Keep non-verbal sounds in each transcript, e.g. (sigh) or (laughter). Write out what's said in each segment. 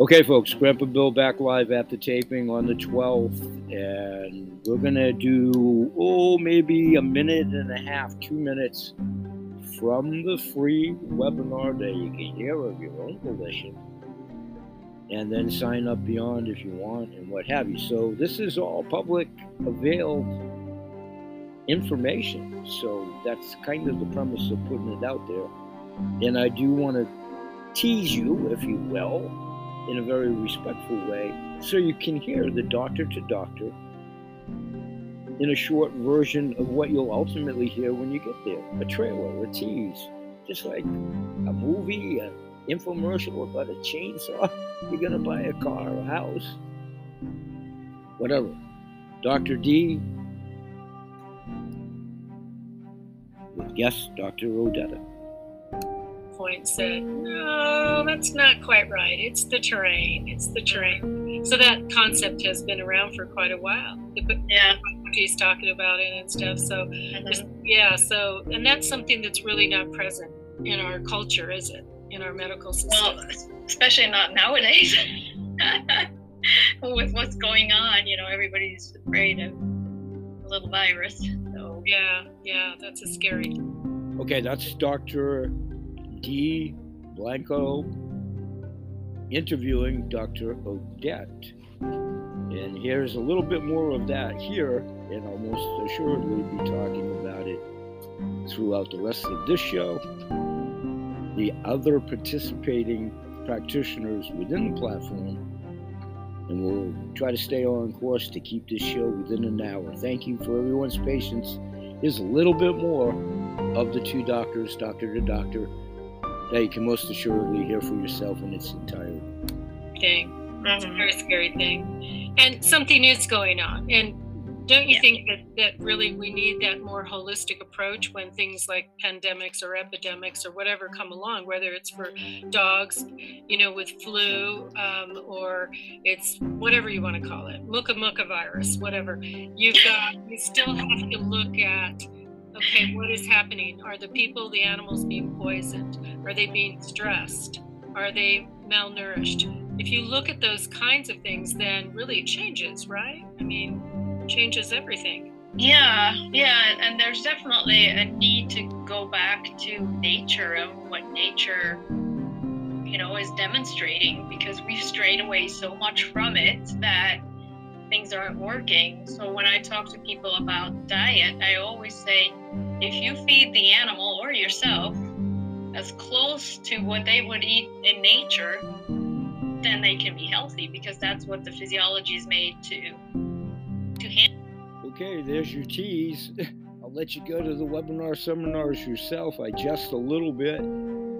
Okay, folks, Grandpa Bill back live at the taping on the 12th, and we're gonna do, oh, maybe a minute and a half, two minutes from the free webinar that you can hear of your own volition, and then sign up beyond if you want and what have you. So, this is all public availed information, so that's kind of the premise of putting it out there. And I do want to tease you, if you will in a very respectful way so you can hear the doctor to doctor in a short version of what you'll ultimately hear when you get there a trailer, a tease, just like a movie, an infomercial about a chainsaw. (laughs) You're going to buy a car, a house, whatever. Dr. D with guest Dr. Odetta point said, no, that's not quite right. It's the terrain. It's the terrain. So that concept has been around for quite a while. Yeah. He's talking about it and stuff. So, mm-hmm. yeah. So, and that's something that's really not present in our culture, is it? In our medical system. Well, especially not nowadays. (laughs) With what's going on, you know, everybody's afraid of a little virus. So, yeah, yeah, that's a scary. Okay, that's Dr. D. Blanco interviewing Dr. Odette. And here's a little bit more of that here, and I'll most assuredly be talking about it throughout the rest of this show. The other participating practitioners within the platform, and we'll try to stay on course to keep this show within an hour. Thank you for everyone's patience. Here's a little bit more of the two doctors, doctor to doctor, that you can most assuredly hear for yourself in its entirety. Thing. That's mm-hmm. a very scary thing. And something is going on. And don't you yeah. think that, that really we need that more holistic approach when things like pandemics or epidemics or whatever come along, whether it's for dogs, you know, with flu um, or it's whatever you want to call it, muka muka virus, whatever. You've got, you still have to look at okay, what is happening? Are the people, the animals being poisoned? Are they being stressed? Are they malnourished? If you look at those kinds of things, then really it changes, right? I mean, changes everything. Yeah, yeah, and there's definitely a need to go back to nature and what nature, you know, is demonstrating because we've strayed away so much from it that things aren't working. So when I talk to people about diet, I always say if you feed the animal or yourself as close to what they would eat in nature, then they can be healthy because that's what the physiology is made to to handle. Okay, there's your tease. (laughs) I'll let you go to the webinar seminars yourself. I just a little bit,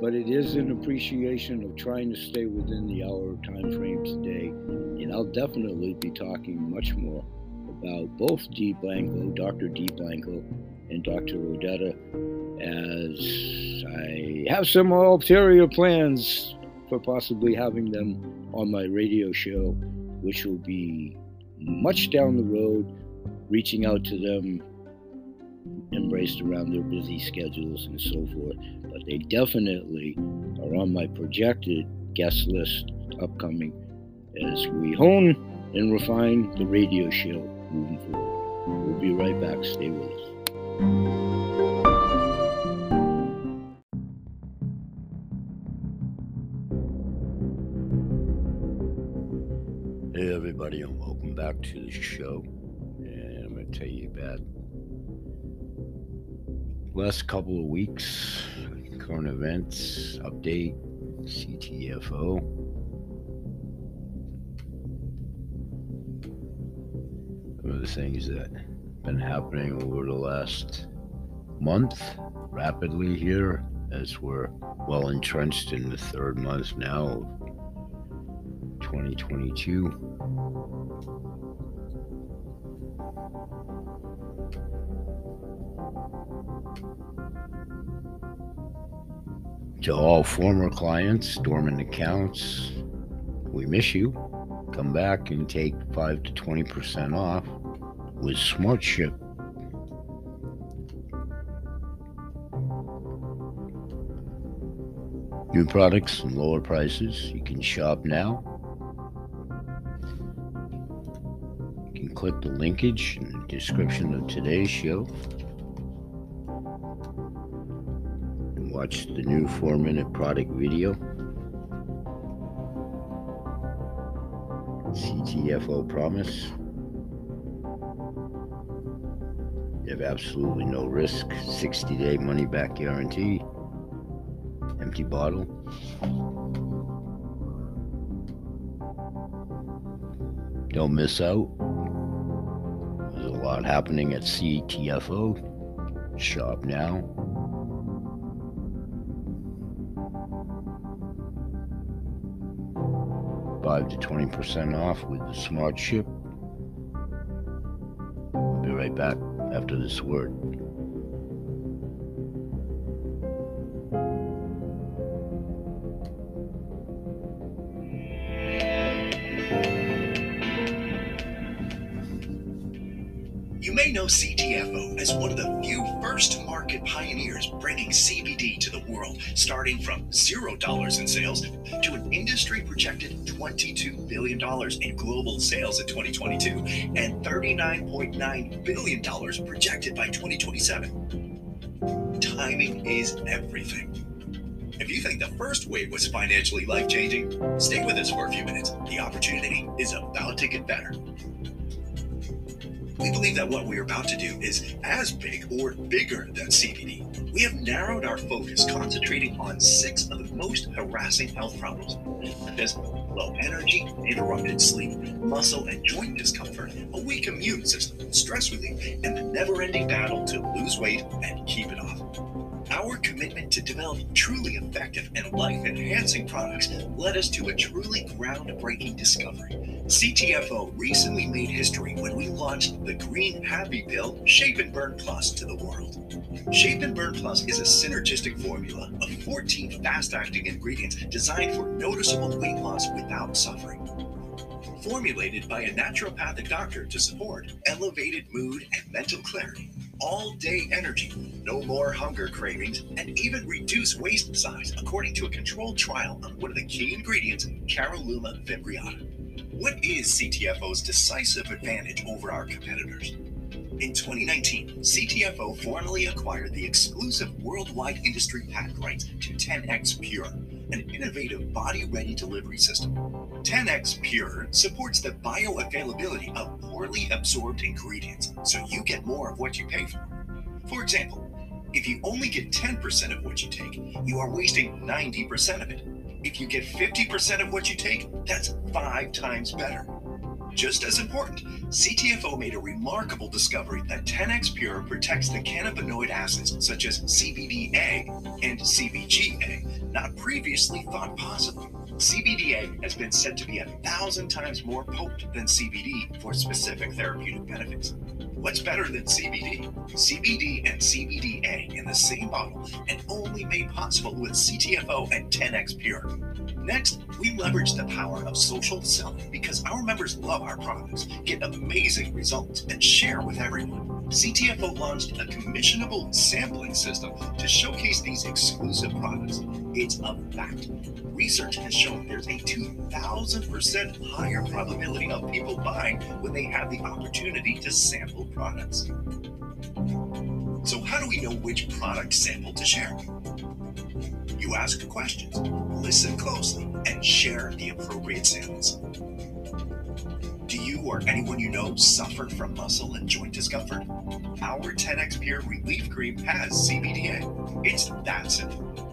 but it is an appreciation of trying to stay within the hour time frame today. And I'll definitely be talking much more about both D. Blanco, Dr. D. Blanco, and Dr. Odetta, as I have some ulterior plans for possibly having them on my radio show, which will be much down the road, reaching out to them embraced around their busy schedules and so forth. But they definitely are on my projected guest list upcoming as we hone and refine the radio show moving forward. We'll be right back. Stay with us. Hey, everybody, and welcome back to the show. And I'm going to tell you about last couple of weeks current events update CTFO. Some of the things that have been happening over the last month rapidly here as we're well entrenched in the third month now of 2022. To all former clients, dormant accounts, we miss you. Come back and take 5 to 20% off with Smart Ship. New products and lower prices. You can shop now. You can click the linkage in the description of today's show watch the new four minute product video. CTFO promise. You have absolutely no risk, 60 day money back guarantee, empty bottle. Don't miss out. There's a lot happening at CTFO. Shop now. Five to twenty percent off with the smart ship. I'll be right back after this word. May know CTFO as one of the few first market pioneers bringing CBD to the world, starting from $0 in sales to an industry projected $22 billion in global sales in 2022 and $39.9 billion projected by 2027. Timing is everything. If you think the first wave was financially life changing, stay with us for a few minutes. The opportunity is about to get better. We believe that what we are about to do is as big or bigger than CBD. We have narrowed our focus, concentrating on six of the most harassing health problems, such low energy, interrupted sleep, muscle and joint discomfort, a weak immune system, stress relief, and the never ending battle to lose weight and keep it off. Our commitment to develop truly effective and life enhancing products led us to a truly groundbreaking discovery. CTFO recently made history when we launched the Green Happy Pill Shape and Burn Plus to the world. Shape and Burn Plus is a synergistic formula of 14 fast acting ingredients designed for noticeable weight loss without suffering. Formulated by a naturopathic doctor to support elevated mood and mental clarity, all day energy, no more hunger cravings, and even reduce waist size, according to a controlled trial on one of the key ingredients, Caralluma fimbriata. What is CTFO's decisive advantage over our competitors? In 2019, CTFO formally acquired the exclusive worldwide industry patent rights to 10x Pure, an innovative body ready delivery system. 10x Pure supports the bioavailability of poorly absorbed ingredients, so you get more of what you pay for. For example, if you only get 10% of what you take, you are wasting 90% of it. If you get 50% of what you take, that's five times better. Just as important, CTFO made a remarkable discovery that 10x Pure protects the cannabinoid acids such as CBDA and CBGA, not previously thought possible. CBDA has been said to be a thousand times more potent than CBD for specific therapeutic benefits. What's better than CBD? CBD and CBDA in the same bottle and only made possible with CTFO and 10x Pure. Next, we leverage the power of social selling because our members love our products, get amazing results, and share with everyone. CTFO launched a commissionable sampling system to showcase these exclusive products. It's a fact. Research has shown there's a 2,000% higher probability of people buying when they have the opportunity to sample products. So, how do we know which product sample to share? You ask questions, listen closely, and share the appropriate samples. Do you or anyone you know suffer from muscle and joint discomfort? Our 10x Pure Relief Cream has CBDA. It's that simple.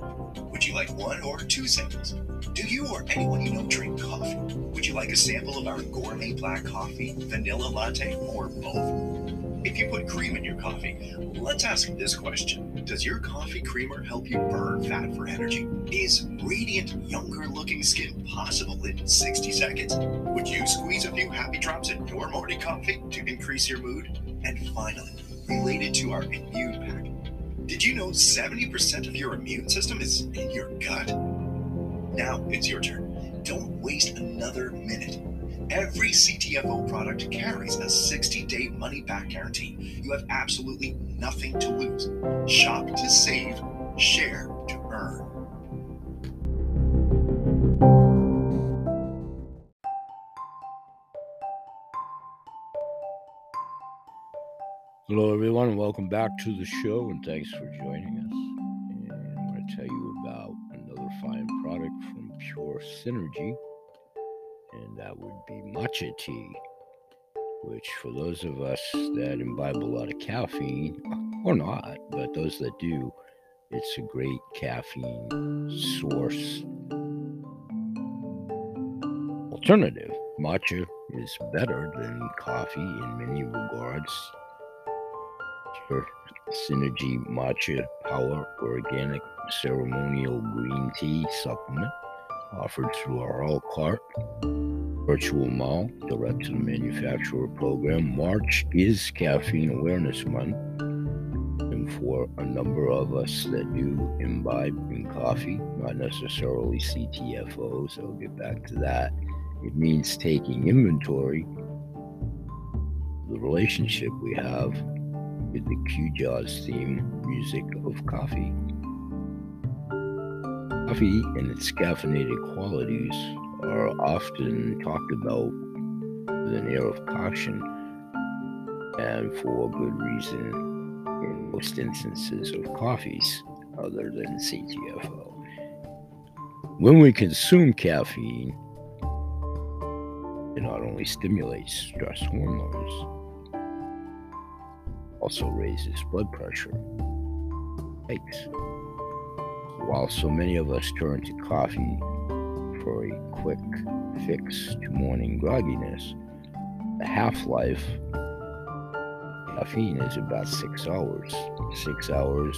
Would you like one or two samples? Do you or anyone you know drink coffee? Would you like a sample of our gourmet black coffee, vanilla latte, or both? If you put cream in your coffee, let's ask this question Does your coffee creamer help you burn fat for energy? Is radiant, younger looking skin possible in 60 seconds? Would you squeeze a few happy drops in your morning coffee to increase your mood? And finally, related to our immune pack, did you know 70% of your immune system is in your gut? Now it's your turn. Don't waste another minute. Every CTFO product carries a 60 day money back guarantee. You have absolutely nothing to lose. Shop to save, share to earn. Hello, everyone, welcome back to the show, and thanks for joining us. And I'm going to tell you about another fine product from Pure Synergy, and that would be matcha tea, which, for those of us that imbibe a lot of caffeine, or not, but those that do, it's a great caffeine source alternative. Matcha is better than coffee in many regards Synergy Matcha Power Organic Ceremonial Green Tea Supplement offered through our All Cart Virtual Mall Direct to the Manufacturer program. March is Caffeine Awareness Month. And for a number of us that do imbibe in coffee, not necessarily CTFOs, I'll get back to that. It means taking inventory the relationship we have with the Q Jaws theme music of coffee. Coffee and its caffeinated qualities are often talked about with an air of caution and for good reason in most instances of coffees other than CTFO. When we consume caffeine, it not only stimulates stress hormones, also raises blood pressure. Spikes. While so many of us turn to coffee for a quick fix to morning grogginess, the half life of caffeine is about six hours. Six hours,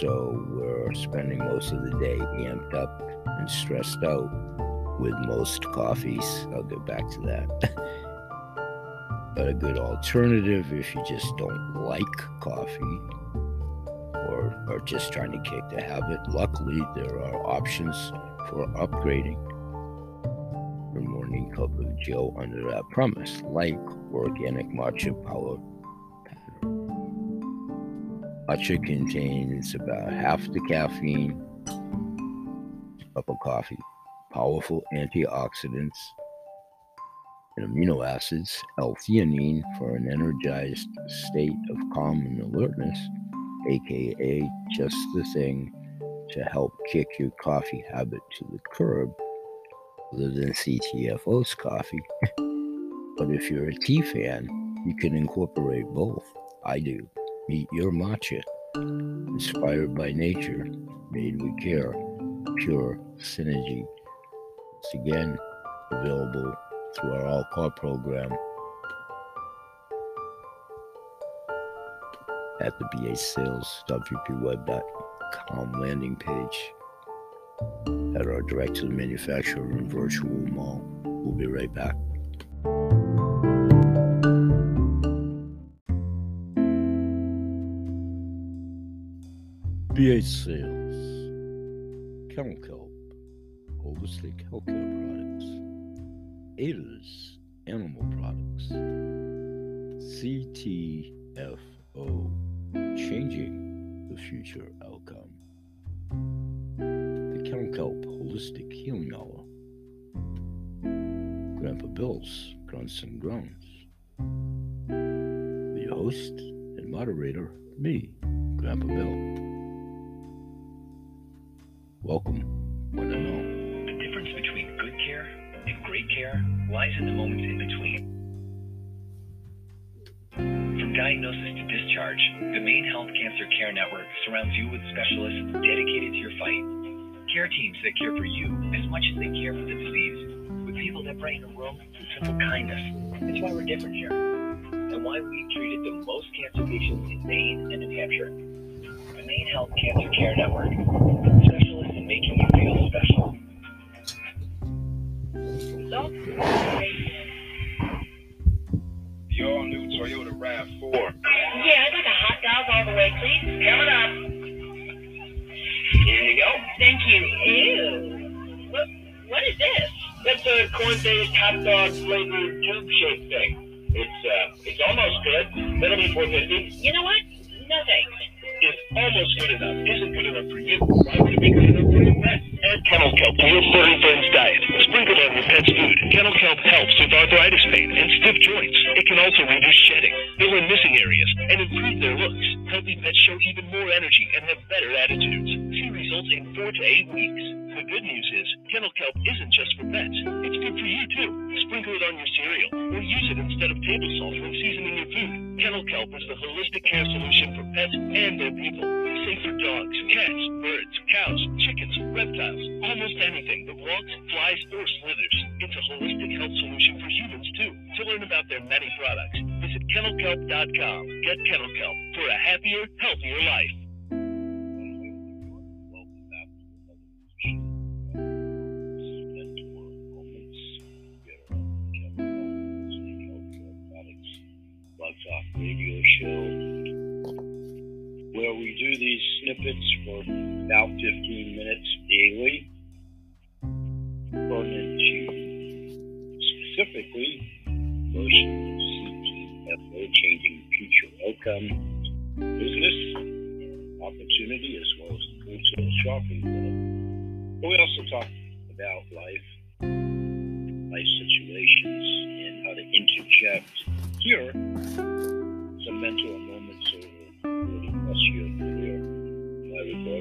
so we're spending most of the day amped up and stressed out with most coffees. I'll get back to that. (laughs) but a good alternative if you just don't like coffee or are just trying to kick the habit. Luckily, there are options for upgrading your morning cup of Joe under that premise, like organic matcha power Matcha contains about half the caffeine of coffee, powerful antioxidants, and amino acids, L-theanine for an energized state of calm and alertness, aka just the thing to help kick your coffee habit to the curb, other than CTFO's coffee. but if you're a tea fan, you can incorporate both. I do. Meet your matcha, inspired by nature, made with care, pure synergy. It's again available through our All Car program at the BASales.vpweb.com landing page at our direct to the manufacturer and virtual mall. We'll be right back. BA Sales, Chemical, Holistic Healthcare Products. Ada's Animal Products. CTFO Changing the Future Outcome. The Count Kelp Holistic Healing Hour. Grandpa Bill's Grunts and Groans. The host and moderator, me, Grandpa Bill. Welcome, lies in the moments in between. From diagnosis to discharge, the Maine Health Cancer Care Network surrounds you with specialists dedicated to your fight. Care teams that care for you as much as they care for the disease, with people that brighten the world with simple kindness. That's why we're different here, and why we've treated the most cancer patients in Maine and New Hampshire. The Maine Health Cancer Care Network, specialists in making you feel special. Coming up. Here you go. Thank you. Ew. What, what is this? That's a corn-based hot dog flavored tube shaped thing. It's uh, it's almost good. That'll be 450. You know what? No thanks. It's almost good enough. Isn't good enough for you. Why would it be good enough for you? Add kennel kelp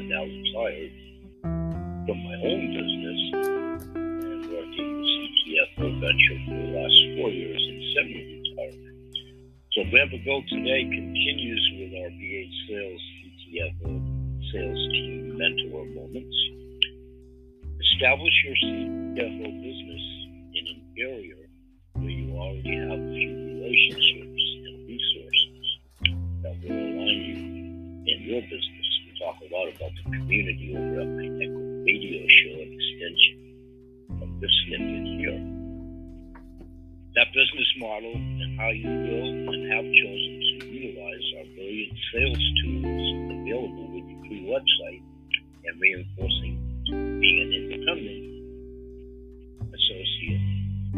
Now retired from my own business and working the CTFO venture for the last four years and semi retirement. So, Bamba Go today continues with our BH Sales CTFO Sales Team Mentor Moments. Establish your CTFO business in an area where you already have a few relationships and resources that will align you in your business. About the community over at my Echo radio show extension of this snippet here. That business model and how you will and have chosen to utilize our brilliant sales tools available with your free website and reinforcing being an independent associate.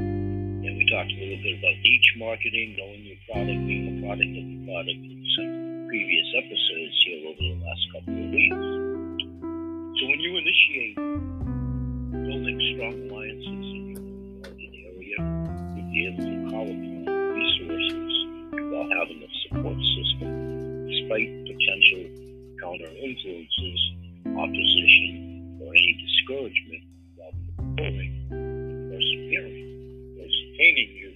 And we talked a little bit about niche marketing, knowing your product, being a product of the product previous episodes here over the last couple of weeks. So when you initiate building strong alliances in your market area, you'll to call upon resources while having a support system, despite potential counter influences, opposition, or any discouragement while preparing, persevering, or attaining your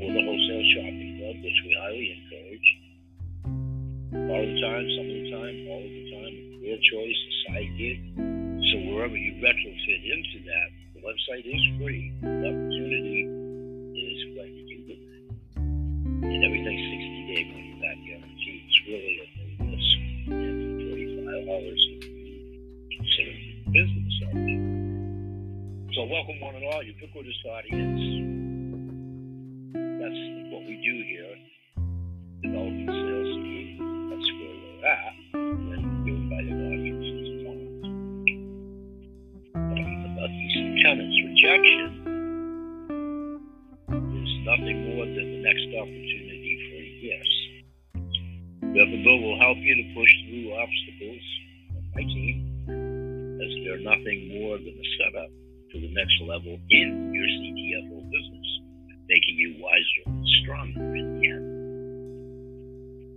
or the wholesale shopping club, which we highly encourage. All the time, some of the time, all of the time, your choice, a side gig. So wherever you retrofit into that, the website is free. The opportunity is what you do with it. And everything's 60 day money back guarantee. It's really a. And 45 hours if you consider business. So welcome one and all, ubiquitous audience. That's what we do here. Developing sales team. That's where we're at. And then given by the audience is about these tenants. Rejection is nothing more than the next opportunity for a yes. Bill will help you to push through obstacles. My team, as they're nothing more than a setup to the next level in your CTFO business, in.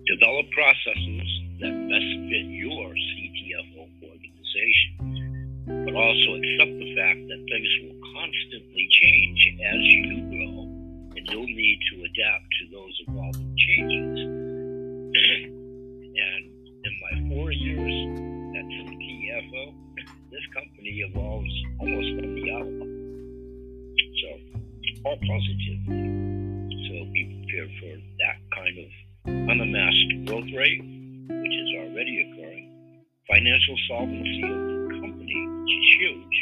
Develop processes that best fit your CTFO organization, but also accept the fact that things will constantly change as you grow, and you'll need to adapt all positive. So be prepared for that kind of unamasked growth rate, which is already occurring. Financial solvency of the company, which is huge.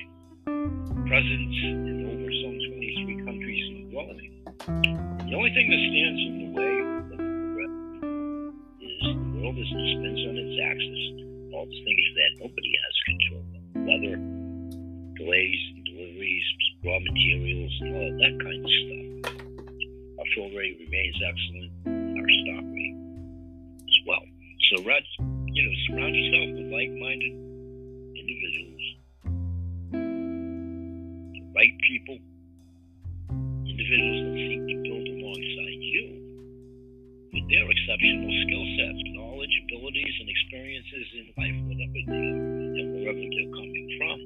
Presence in over some 23 countries and growing. The only thing that stands in the way of the progress is the world is spins on its axis. All the things that nobody has control of. Weather, delays, raw materials, and all that kind of stuff. Our fill rate remains excellent, our stock rate as well. So, you know, surround yourself with like-minded individuals, the right people, individuals individuals that seek to build alongside you with their exceptional skill sets, knowledge, abilities, and experiences in life, whatever they are and wherever they're coming from.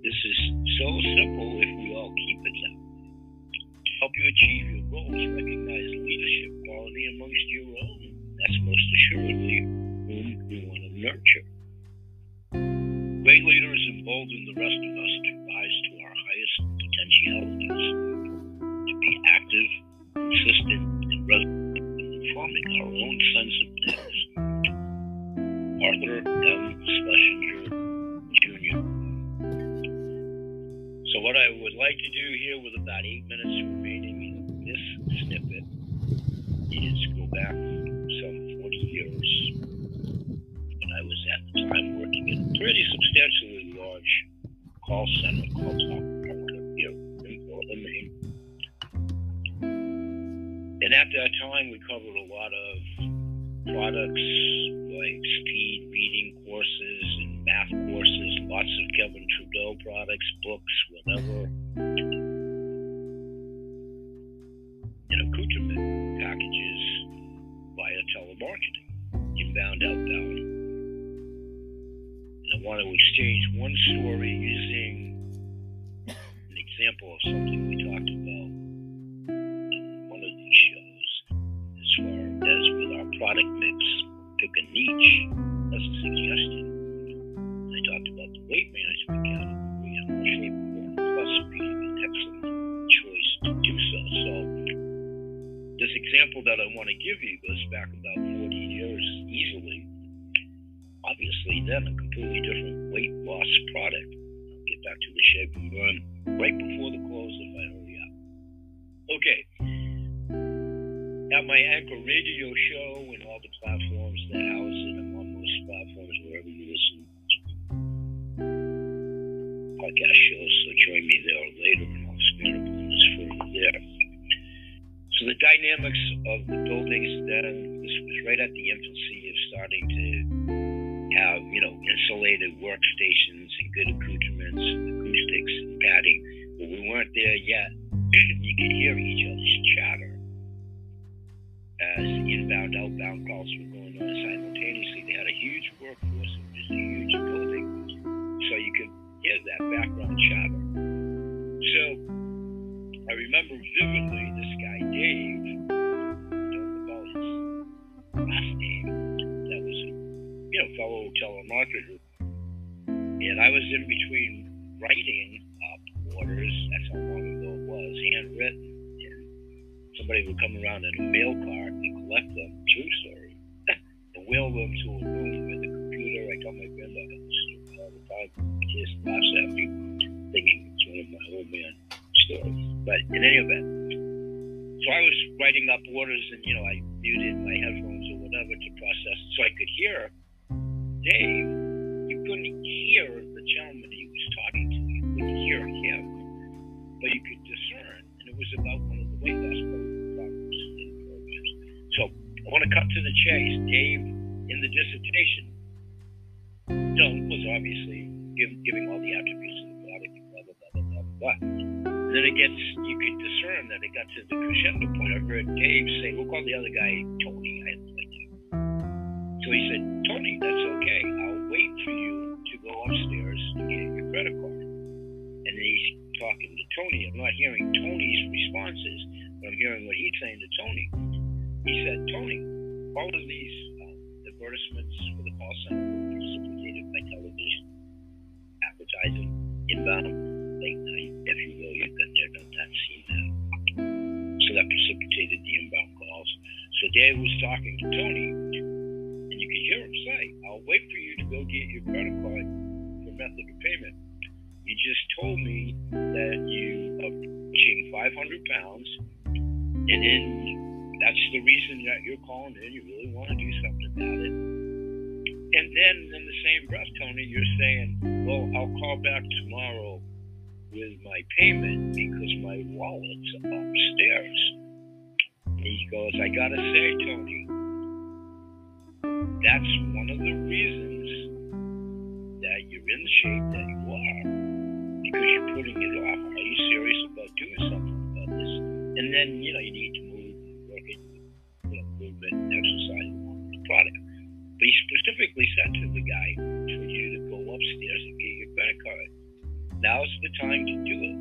This is so simple if we all keep it that way. To help you achieve your goals, recognize leadership quality amongst your own. That's most assuredly whom we want to nurture. Great leaders embolden the rest of us to rise to our highest potentialities, to be active, consistent, and resolute in forming our own sense of things. Arthur M. Schlesinger So, what I would like to do here with about eight minutes remaining dynamics of the buildings then, this was right at the infancy of starting to have, you know, insulated workstations and good accoutrements, and acoustics and padding, but we weren't there yet. (clears throat) you could hear each other's chatter as inbound, outbound calls were going on simultaneously. They had a huge workforce, it was a huge building, so you could hear that background chatter. So I remember vividly this guy, Dave, that was a you know, fellow telemarketer. And I was in between writing up orders, that's how long ago it was, handwritten. And somebody would come around in a mail cart and collect them, true story, and wheel them to a room with a computer. I tell my grandmother all the time. Just laughs at me, thinking it's one of my old man stories. But in any event, so I was writing up orders and, you know, I muted my headphones or whatever to process so I could hear Dave. You couldn't hear the gentleman he was talking to. You couldn't hear him, but you could discern. And it was about one of the weight loss programs. So I want to cut to the chase. Dave, in the dissertation, no, was obviously giving all the attributes of the product, blah, blah, blah, blah, blah, blah. Then it gets, you could discern that it got to the crescendo point. I heard Dave say, we'll call the other guy Tony. I like. So he said, Tony, that's okay. I'll wait for you to go upstairs to get your credit card. And then he's talking to Tony. I'm not hearing Tony's responses, but I'm hearing what he's saying to Tony. He said, Tony, all of these um, advertisements for the call center were precipitated by television, advertising, inbound, late night, if you will. You've been there, done that, seen that. So that precipitated the inbound calls. So Dave was talking to Tony, and you could hear him say, I'll wait for you to go get your credit card for method of payment. You just told me that you are pushing 500 pounds, and then that's the reason that you're calling in. You really want to do something about it. And then in the same breath, Tony, you're saying, well, I'll call back tomorrow with my payment because my wallet's upstairs. And he goes, I gotta say, Tony, that's one of the reasons that you're in the shape that you are because you're putting it off. Are you serious about doing something about this? And then, you know, you need to move, work it, you know, movement, exercise, the product. But he specifically said to the guy for you to go upstairs and get your credit card. Now's the time to do it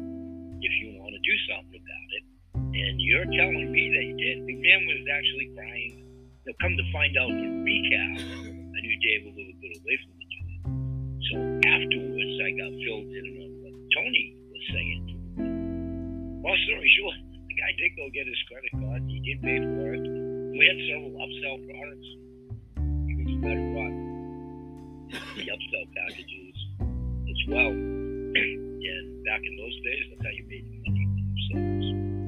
if you want to do something about it. And you're telling me that you did. The man was actually crying. Now, come to find out the recap, I knew Dave a little bit away from the job. So afterwards, I got filled in on what Tony was saying. Long story short, the guy did go get his credit card. He did pay for it. We had several upsell products. He was better bought the upsell packages as well. And back in those days, that's how you made money upsells.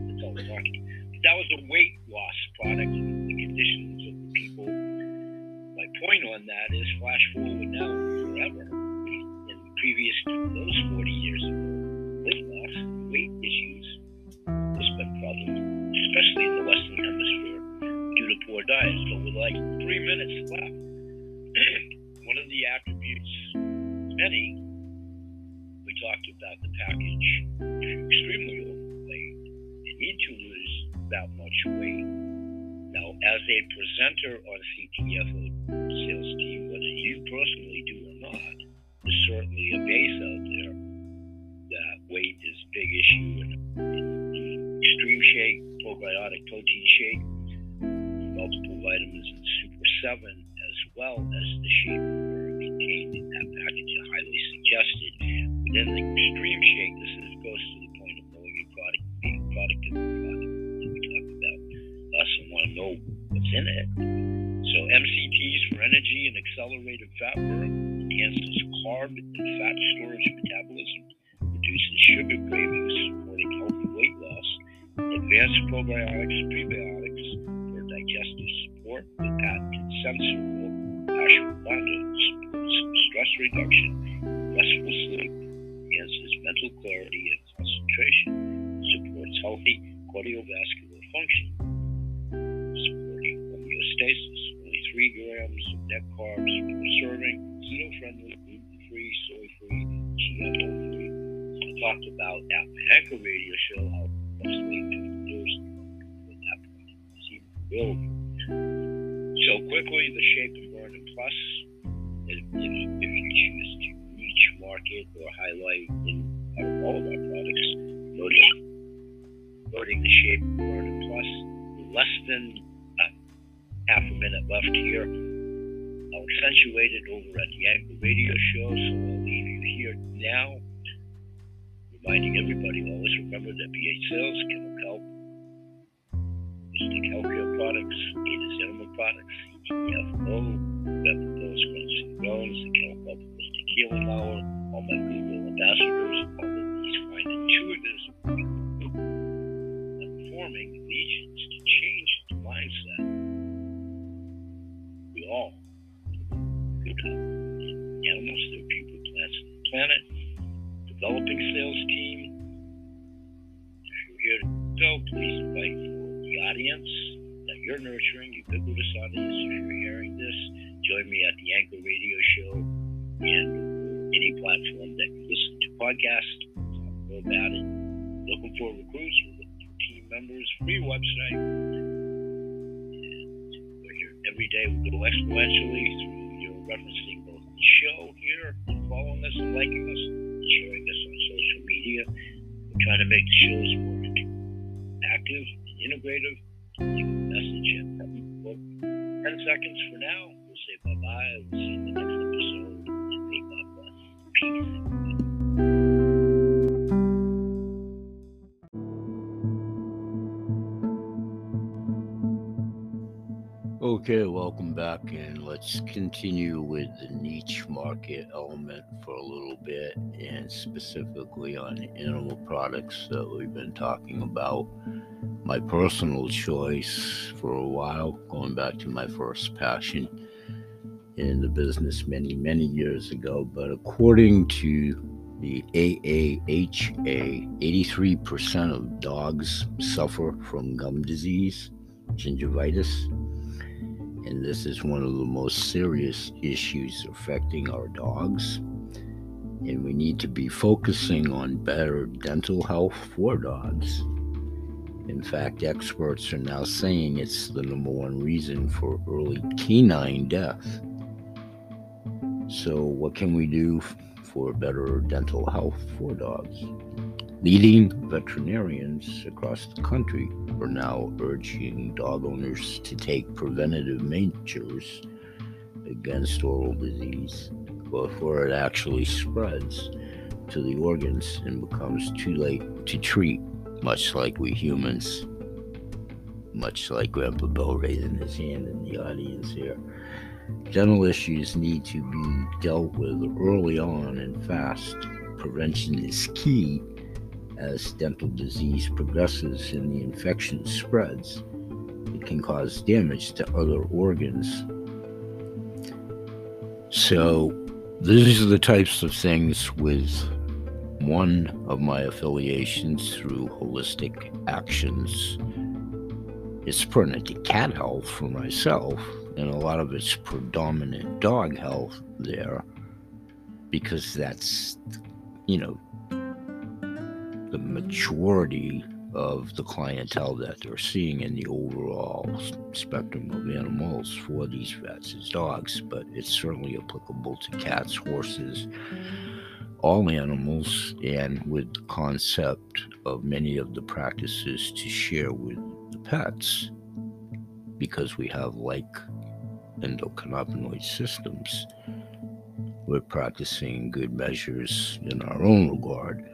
That's all the marketing. But that was a weight loss product. The conditions of the people. My point on that is flash forward now forever. In previous those 40 years of weight loss, weight issues, there's been problems, especially in the Western Hemisphere, due to poor diets. But with like three minutes left, (clears throat) one of the attributes, many, talked about the package. Extremely overweight and need to lose that much weight, now as a presenter on CTFO sales team, whether you personally do or not, there's certainly a base out there that weight is a big issue. And extreme shake, probiotic protein shake, multiple vitamins and super seven, as well as the shape contained in that package, highly suggested. Within the extreme shake, this is, goes to the point of knowing your product, being product of the product that we talked about. Us also want to know what's in it. So MCTs for energy and accelerated fat burn enhances carb and fat storage metabolism, reduces sugar cravings, supporting healthy weight loss, advanced probiotics, prebiotics for digestive support with patented Sensoril, ashwagandha stress reduction, restful sleep, clarity and concentration, supports healthy cardiovascular function, supporting homeostasis. Only three grams of net carbs per serving, keto friendly, gluten free, soy free, GMO free. I talked about at my anchor radio show how than 50 years with that product is even available. So quickly, the Shape and Burn Plus, if, if, you choose to niche market or highlight in of all of our products, notice noting the Shape and Plus, less than a half a minute left here. I'll accentuate it over at the Anchor Radio Show, so I'll leave you here now, reminding everybody always remember that BH Sales can help Mystic Healthcare Products, Ada's Animal Products, CTFO, Weapon Pills, Grunts and Groans, the Club Mystic Healing Hour, all my Google ambassadors, all of these fine intuitives, and forming legions to change the mindset. We all good. Animals, their people, plants, and the planet. Developing sales team. If you're here to go, please invite the audience that you're nurturing, ubiquitous audience. If you're hearing this, join me at the Anchor Radio Show and any platform that you listen to podcasts. About it. Looking for recruits, for team members, free website. We're here every day. We go exponentially through your referencing both the show here and following us and liking us sharing us on social media. We're trying to make the shows more active and integrative. Leave a message well, 10 seconds for now. Back, and let's continue with the niche market element for a little bit, and specifically on animal products that we've been talking about. My personal choice for a while, going back to my first passion in the business many, many years ago, but according to the AAHA, 83% of dogs suffer from gum disease, gingivitis and this is one of the most serious issues affecting our dogs. And we need to be focusing on better dental health for dogs. In fact, experts are now saying it's the number one reason for early canine death. So, what can we do for better dental health for dogs? Leading veterinarians across the country are now urging dog owners to take preventative measures against oral disease before it actually spreads to the organs and becomes too late to treat, much like we humans, much like Grandpa Bill raising his hand in the audience here. Dental issues need to be dealt with early on and fast. Prevention is key as dental disease progresses and the infection spreads, it can cause damage to other organs. So, these are the types of things with one of my affiliations through Holistic Actions. It's permanent cat health for myself, and a lot of it's predominant dog health there because that's, you know, the majority of the clientele that they're seeing in the overall spectrum of animals for these vets is dogs, but it's certainly applicable to cats, horses, all animals, and with the concept of many of the practices to share with the pets because we have like endocannabinoid systems. We're practicing good measures in our own regard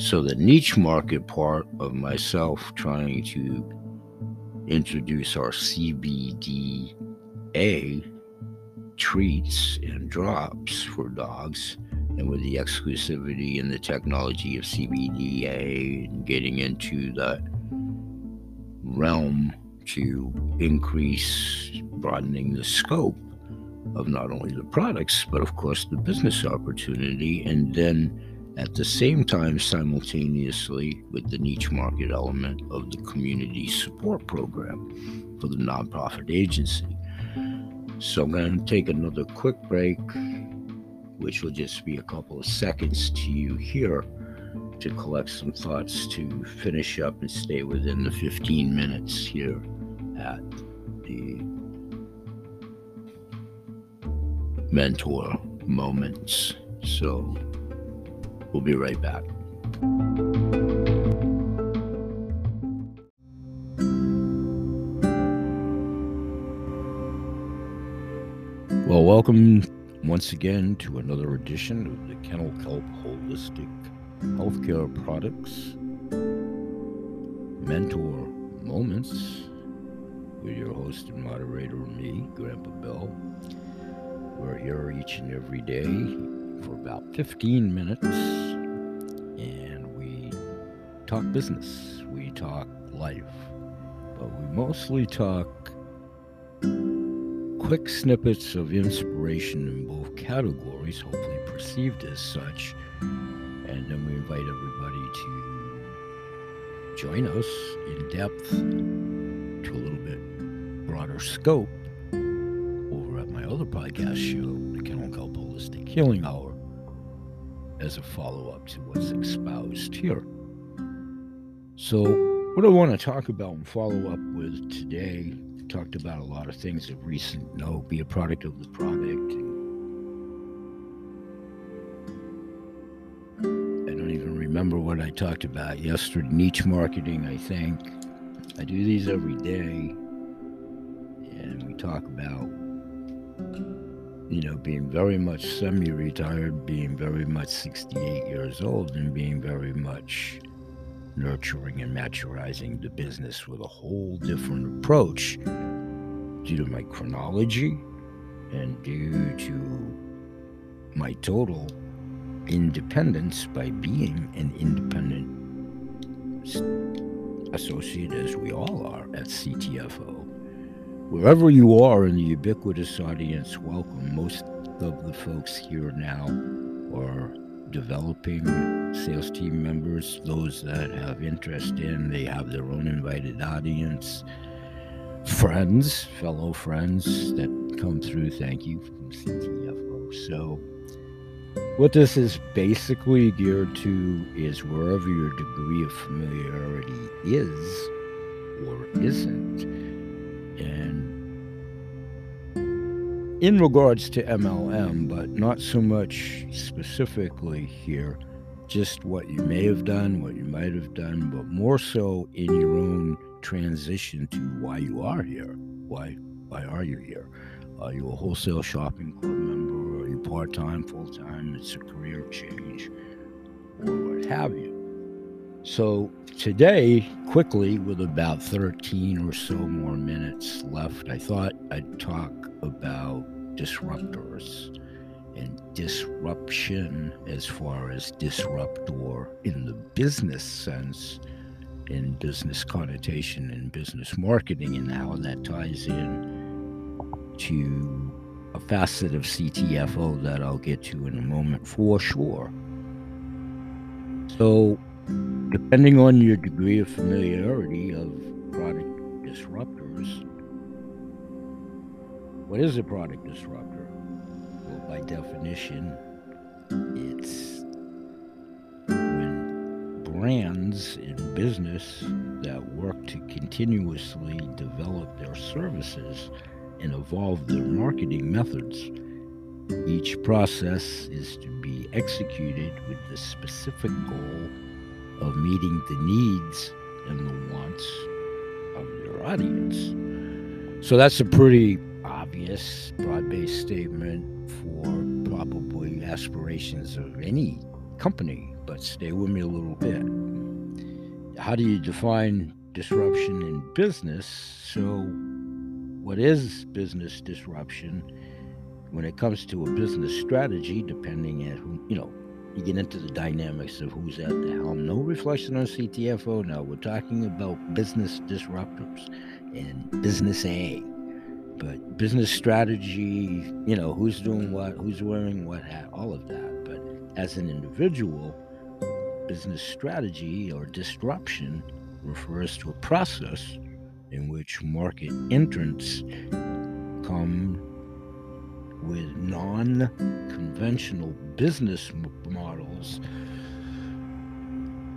so the niche market part of myself trying to introduce our CBDA treats and drops for dogs, and with the exclusivity and the technology of CBDA and getting into that realm to increase broadening the scope of not only the products, but of course the business opportunity, and then at the same time, simultaneously with the niche market element of the community support program for the nonprofit agency. So I'm going to take another quick break, which will just be a couple of seconds to you here to collect some thoughts to finish up and stay within the 15 minutes here at the mentor moments. So We'll be right back. Well, welcome once again to another edition of the Kennel Kelp Holistic Healthcare Products Mentor Moments with your host and moderator, me, Grandpa Bill. We're here each and every day for about 15 minutes and we talk business, we talk life, but we mostly talk quick snippets of inspiration in both categories, hopefully perceived as such. And then we invite everybody to join us in depth to a little bit broader scope over at my other podcast show, the Kennel Kelp Holistic Healing Hour as a follow up to what's espoused here. So, what I want to talk about and follow up with today, talked about a lot of things of recent note, be a product of the product. I don't even remember what I talked about yesterday. Niche marketing, I think. I do these every day, and we talk about you know, being very much semi retired, being very much 68 years old, and being very much nurturing and maturizing the business with a whole different approach due to my chronology and due to my total independence by being an independent associate, as we all are at CTFO Wherever you are in the ubiquitous audience, welcome. Most of the folks here now are developing sales team members, those that have interest in, they have their own invited audience, friends, fellow friends that come through. Thank you from CTFO. So, what this is basically geared to is wherever your degree of familiarity is or isn't. In regards to MLM, but not so much specifically here, just what you may have done, what you might have done, but more so in your own transition to why you are here. Why why are you here? Are you a wholesale shopping club member? Are you part time, full time? It's a career change, or what have you. So, today, quickly, with about 13 or so more minutes left, I thought I'd talk about disruptors and disruption as far as disruptor in the business sense, in business connotation and business marketing, and how that ties in to a facet of CTFO that I'll get to in a moment for sure. So, depending on your degree of familiarity of product disruptors, what is a product disruptor? Well, by definition, it's when brands in business that work to continuously develop their services and evolve their marketing methods. Each process is to be executed with the specific goal of meeting the needs and the wants of your audience. So that's a pretty obvious, broad based statement for probably aspirations of any company, but stay with me a little bit. How do you define disruption in business? So, what is business disruption? When it comes to a business strategy, depending on who, you know, you get into the dynamics of who's at the helm. No reflection on CTFO now. We're talking about business disruptors and business A. But business strategy, you know, who's doing what, who's wearing what hat, all of that. But as an individual, business strategy or disruption refers to a process in which market entrants come with non conventional business models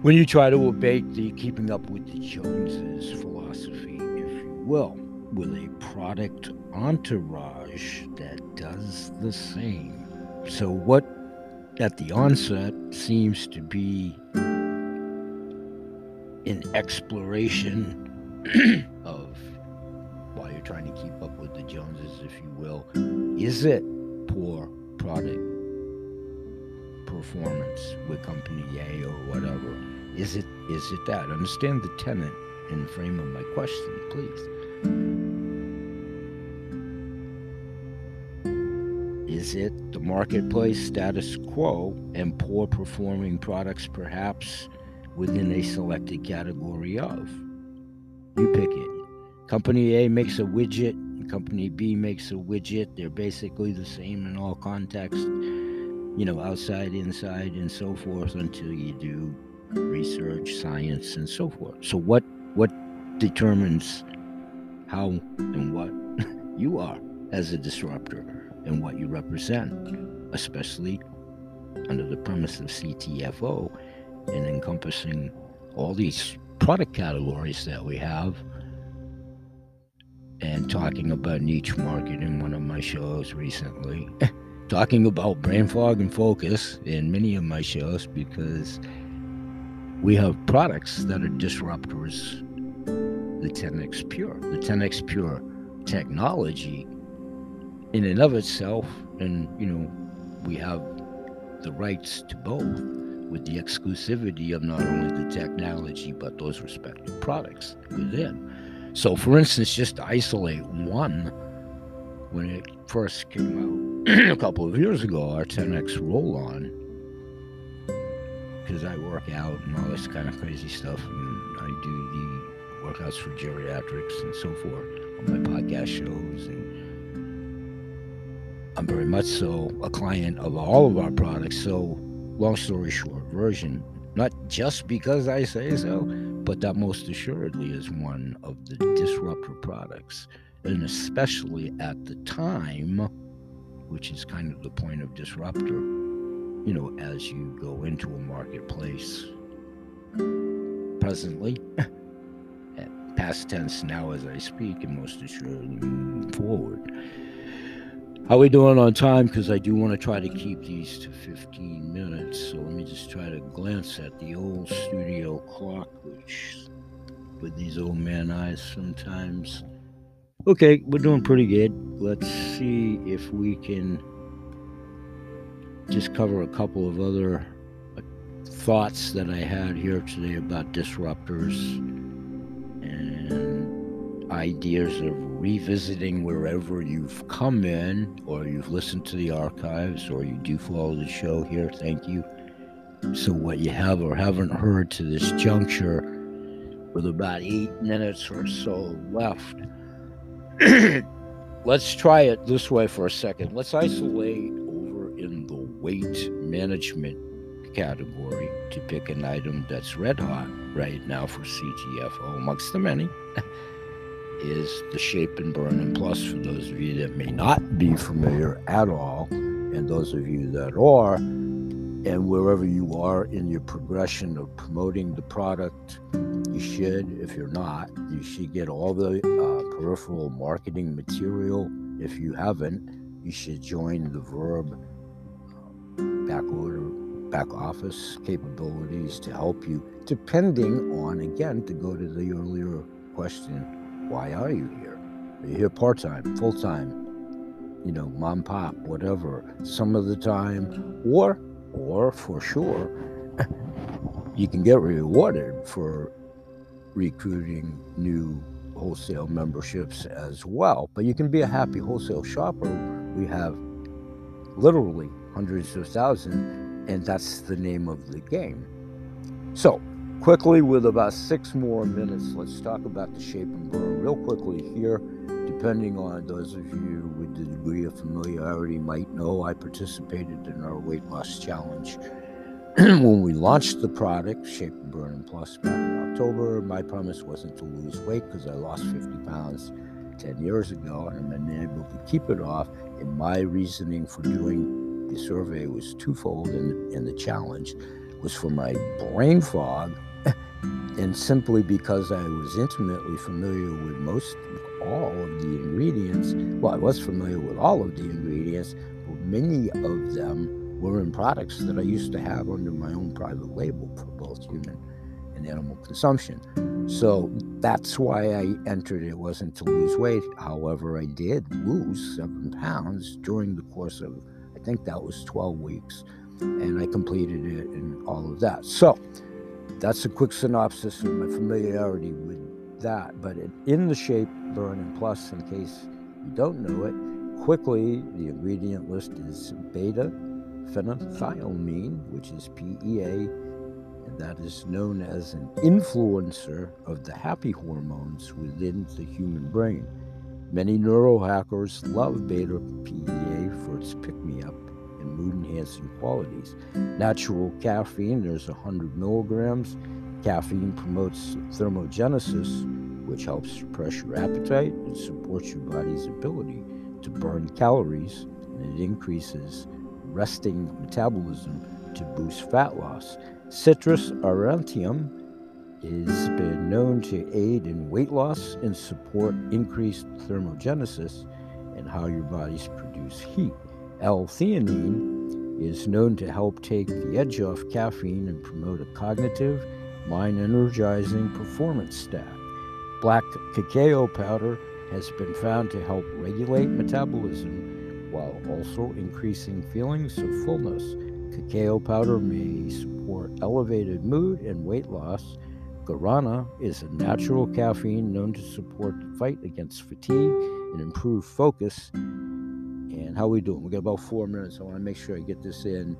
when you try to obey the keeping up with the Joneses philosophy, if you will, with a product entourage that does the same. So, what at the onset seems to be an exploration (clears throat) of while you're trying to keep up with the Joneses, if you will, is it poor product performance with company A or whatever? Is it is it that? Understand the tenant and frame of my question, please. Is it the marketplace status quo and poor performing products perhaps within a selected category of? You pick it. Company A makes a widget, company B makes a widget. They're basically the same in all contexts, you know, outside, inside, and so forth until you do research, science, and so forth. So what what determines how and what (laughs) you are as a disruptor and what you represent, especially under the premise of CTFO and encompassing all these product categories that we have and talking about niche market in one of my shows recently. (laughs) talking about brain fog and focus in many of my shows because we have products that are disruptors. The 10x Pure, the 10x Pure technology in and of itself, and you know, we have the rights to both with the exclusivity of not only the technology but those respective products within. So, for instance, just isolate one, when it first came out (clears throat) a couple of years ago, our 10x roll on, because I work out and all this kind of crazy stuff, and I do the workouts for geriatrics and so forth on my podcast shows. And I'm very much so a client of all of our products. So, long story short, version, not just because I say so, but that most assuredly is one of the disruptor products. And especially at the time, which is kind of the point of disruptor, you know, as you go into a marketplace presently, (laughs) past tense now as I speak, and most assuredly moving forward. How we doing on time? Because I do want to try to keep these to 15 minutes. So let me just try to glance at the old studio clock, which with these old man eyes sometimes. Okay, we're doing pretty good. Let's see if we can just cover a couple of other uh, thoughts that I had here today about disruptors and ideas of revisiting wherever you've come in or you've listened to the archives or you do follow the show here. Thank you. So, what you have or haven't heard to this juncture, with about eight minutes or so left, (clears throat) let's try it this way for a second. Let's isolate over in the weight management category to pick an item that's red hot right now for CTFO, amongst the many, (laughs) is the Shape and Burn and Plus for those of you that may not be familiar at all, and those of you that are, and wherever you are in your progression of promoting the product, you should, if you're not, you should get all the uh, peripheral marketing material. If you haven't, you should join the Verb back order, back office capabilities to help you, depending on, again, to go to the earlier question, why are you here? Are you here part time, full time? You know, mom, pop, whatever, some of the time, or, or for sure, (laughs) you can get rewarded for recruiting new wholesale memberships as well. But you can be a happy wholesale shopper. We have literally hundreds of thousands, and that's the name of the game. So, quickly, with about six more minutes, let's talk about the shape and burn real quickly here. Depending on those of you with the degree of familiarity might know, I participated in our weight loss challenge (clears throat) when we launched the product, Shape and Burn Plus, back in October. My promise wasn't to lose weight because I lost 50 pounds 10 years ago and I've been able to keep it off. And my reasoning for doing the survey was twofold, and, and the challenge was for my brain fog, and simply because I was intimately familiar with most all of the ingredients. Well, I was familiar with all of the ingredients, but many of them were in products that I used to have under my own private label for both human and animal consumption. So that's why I entered. It wasn't to lose weight. However, I did lose seven pounds during the course of I think that was 12 weeks, and I completed it and all of that. So that's a quick synopsis of my familiarity with that. But in the shape and burn Plus, in case you don't know it, quickly the ingredient list is beta phenethylamine, which is PEA, and that is known as an influencer of the happy hormones within the human brain. Many neurohackers love beta PEA for its pick me up and mood enhancing qualities. Natural caffeine, there's 100 milligrams. Caffeine promotes thermogenesis, which helps suppress your appetite and supports your body's ability to burn calories, and it increases resting metabolism to boost fat loss. Citrus aurantium has been known to aid in weight loss and support increased thermogenesis and how your bodies produce heat. L-theanine is known to help take the edge off caffeine and promote a cognitive, mind-energizing performance stack. Black cacao powder has been found to help regulate metabolism while also increasing feelings of fullness. Cacao powder may support elevated mood and weight loss Guarana is a natural caffeine known to support the fight against fatigue and improve focus. And how we doing? We got about four minutes. I want to make sure I get this in.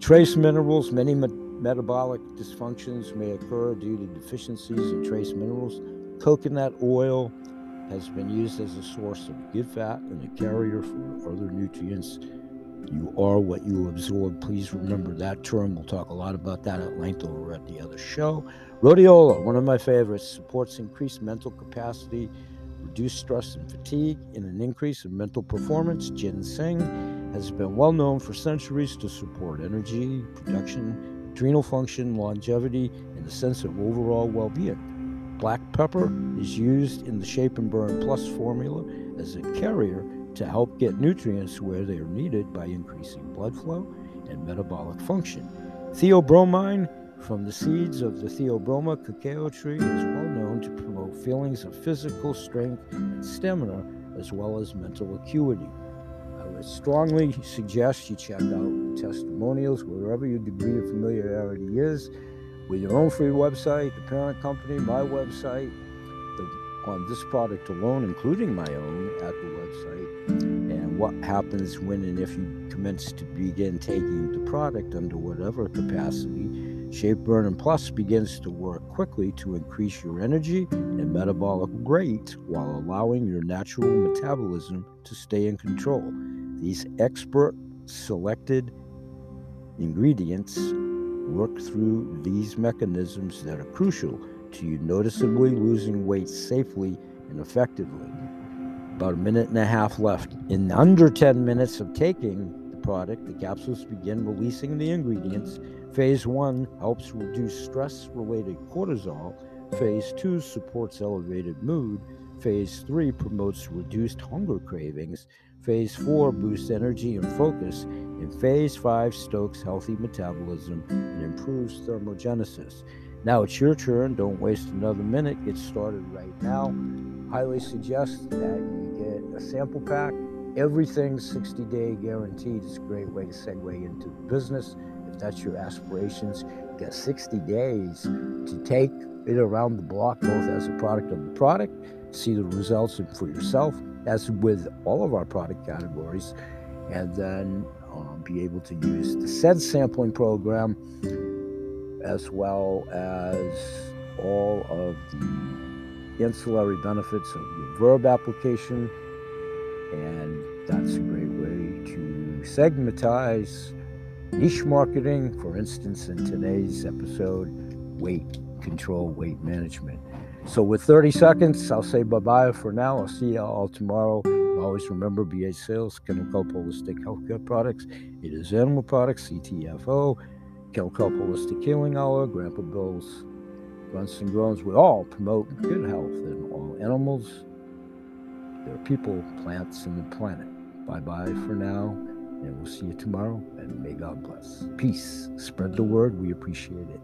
Trace minerals. Many me- metabolic dysfunctions may occur due to deficiencies in trace minerals. Coconut oil has been used as a source of good fat and a carrier for other nutrients you are what you absorb. Please remember that term. We'll talk a lot about that at length over at the other show. Rhodiola, one of my favorites, supports increased mental capacity, reduced stress and fatigue, and an increase in mental performance. Ginseng has been well known for centuries to support energy, production, adrenal function, longevity, and a sense of overall well being. Black pepper is used in the Shape and Burn Plus formula as a carrier to help get nutrients where they are needed by increasing blood flow and metabolic function. Theobromine from the seeds of the Theobroma cacao tree is well to promote feelings of physical strength and stamina as well as mental acuity. I would strongly suggest you check out testimonials wherever your degree of familiarity is with your own free website, the parent company, my website, the, on this product alone, including my own at the website, and what happens when and if you commence to begin taking the product under whatever capacity. Shape Burn Plus begins to work quickly to increase your energy and metabolic rate while allowing your natural metabolism to stay in control. These expert selected ingredients work through these mechanisms that are crucial to you noticeably losing weight safely and effectively. About a minute and a half left. In under 10 minutes of taking the product, the capsules begin releasing the ingredients. Phase one helps reduce stress related cortisol. Phase two supports elevated mood. Phase three promotes reduced hunger cravings. Phase 4 boosts energy and focus, and Phase 5 stokes healthy metabolism and improves thermogenesis. Now it's your turn. Don't waste another minute. Get started right now. Highly suggest that you get a sample pack. Everything's 60 day guaranteed. It's a great way to segue into business. That's your aspirations, you got 60 days to take it around the block, both as a product of the product, see the results for yourself, as with all of our product categories, and then um, be able to use the said sampling program as well as all of the ancillary benefits of your verb application. And that's a great way to segmentize niche marketing, for instance, in today's episode, weight control, weight management. So, with 30 seconds, I'll say bye bye for now. I'll see you all tomorrow. Always remember BH Sales, Kennel Kelp Holistic Healthcare Products. It is Animal Products, CTFO, Kennel Kelp Holistic Healing Hour, Grandpa Bill's Grunts and Groans. We all promote good health in all animals, their people, plants, and the planet. Bye bye for now, and we'll see you tomorrow. And may God bless. Peace. Spread the word. We appreciate it.